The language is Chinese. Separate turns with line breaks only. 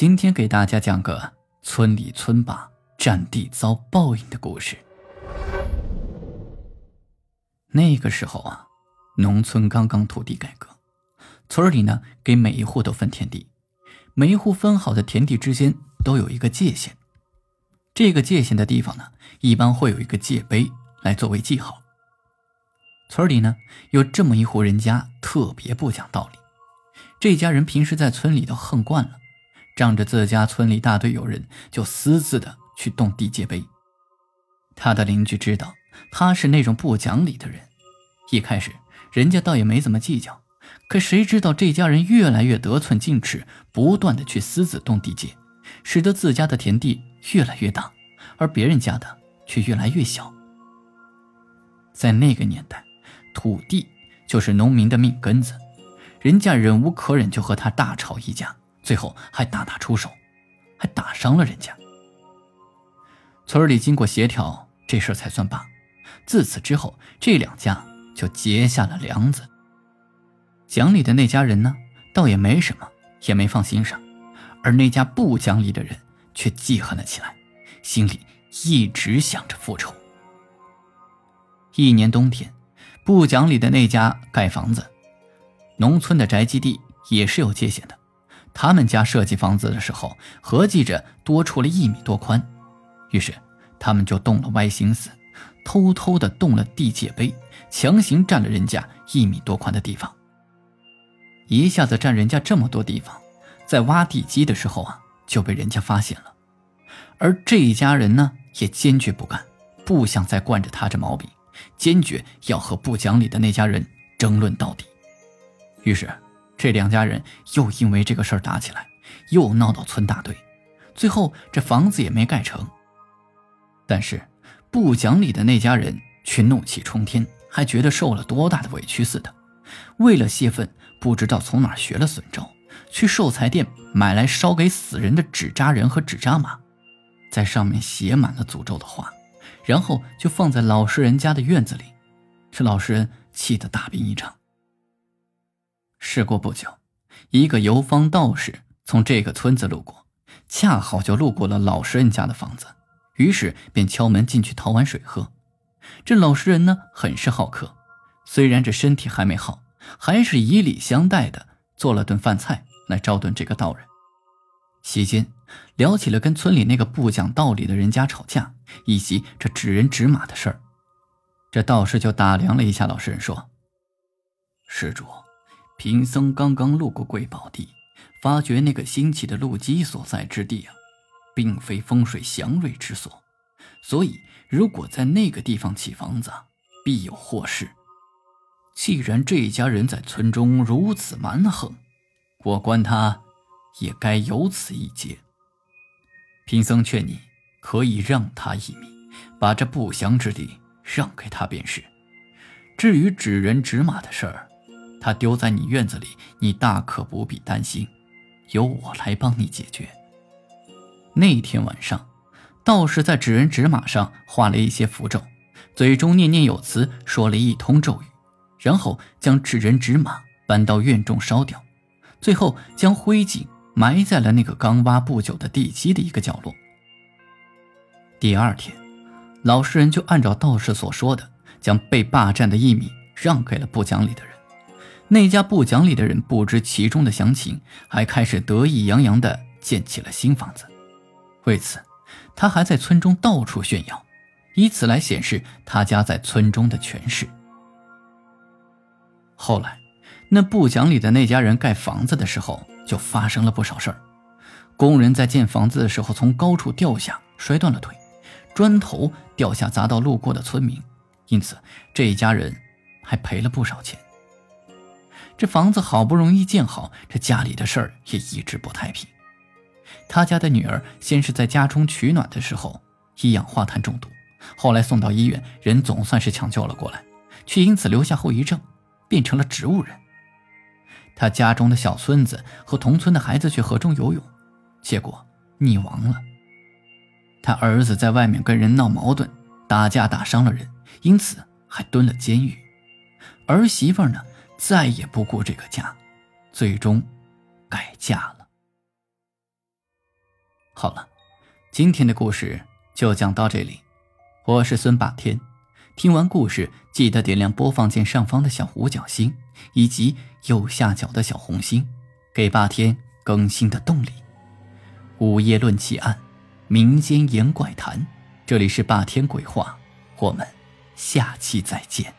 今天给大家讲个村里村霸占地遭报应的故事。那个时候啊，农村刚刚土地改革，村里呢给每一户都分田地，每一户分好的田地之间都有一个界限。这个界限的地方呢，一般会有一个界碑来作为记号。村里呢有这么一户人家，特别不讲道理。这家人平时在村里都横惯了。仗着自家村里大队有人，就私自的去动地界碑。他的邻居知道他是那种不讲理的人，一开始人家倒也没怎么计较。可谁知道这家人越来越得寸进尺，不断的去私自动地界，使得自家的田地越来越大，而别人家的却越来越小。在那个年代，土地就是农民的命根子，人家忍无可忍，就和他大吵一架。最后还大打出手，还打伤了人家。村里经过协调，这事才算罢。自此之后，这两家就结下了梁子。讲理的那家人呢，倒也没什么，也没放心上；而那家不讲理的人却记恨了起来，心里一直想着复仇。一年冬天，不讲理的那家盖房子，农村的宅基地也是有界限的。他们家设计房子的时候，合计着多出了一米多宽，于是他们就动了歪心思，偷偷的动了地界碑，强行占了人家一米多宽的地方。一下子占人家这么多地方，在挖地基的时候啊，就被人家发现了。而这一家人呢，也坚决不干，不想再惯着他这毛病，坚决要和不讲理的那家人争论到底。于是。这两家人又因为这个事儿打起来，又闹到村大队，最后这房子也没盖成。但是不讲理的那家人却怒气冲天，还觉得受了多大的委屈似的。为了泄愤，不知道从哪学了损招，去寿材店买来烧给死人的纸扎人和纸扎马，在上面写满了诅咒的话，然后就放在老实人家的院子里。这老实人气得大病一场。事过不久，一个游方道士从这个村子路过，恰好就路过了老实人家的房子，于是便敲门进去讨碗水喝。这老实人呢，很是好客，虽然这身体还没好，还是以礼相待的做了顿饭菜来招顿这个道人。席间聊起了跟村里那个不讲道理的人家吵架，以及这指人指马的事儿。这道士就打量了一下老实人，说：“施主。”贫僧刚刚路过贵宝地，发觉那个新起的路基所在之地啊，并非风水祥瑞之所，所以如果在那个地方起房子，必有祸事。既然这家人在村中如此蛮横，我观他也该有此一劫。贫僧劝你，可以让他一米，把这不祥之地让给他便是。至于指人指马的事儿，他丢在你院子里，你大可不必担心，由我来帮你解决。那天晚上，道士在纸人纸马上画了一些符咒，嘴中念念有词，说了一通咒语，然后将纸人纸马搬到院中烧掉，最后将灰烬埋在了那个刚挖不久的地基的一个角落。第二天，老实人就按照道士所说的，将被霸占的一米让给了不讲理的人。那家不讲理的人不知其中的详情，还开始得意洋洋地建起了新房子。为此，他还在村中到处炫耀，以此来显示他家在村中的权势。后来，那不讲理的那家人盖房子的时候，就发生了不少事儿。工人在建房子的时候从高处掉下，摔断了腿；砖头掉下砸到路过的村民，因此这一家人还赔了不少钱。这房子好不容易建好，这家里的事儿也一直不太平。他家的女儿先是在家中取暖的时候一氧化碳中毒，后来送到医院，人总算是抢救了过来，却因此留下后遗症，变成了植物人。他家中的小孙子和同村的孩子去河中游泳，结果溺亡了。他儿子在外面跟人闹矛盾，打架打伤了人，因此还蹲了监狱。儿媳妇呢，再也不顾这个家，最终改嫁了。好了，今天的故事就讲到这里。我是孙霸天，听完故事记得点亮播放键上方的小五角星以及右下角的小红心，给霸天更新的动力。午夜论奇案，民间言怪谈，这里是霸天鬼话，我们下期再见。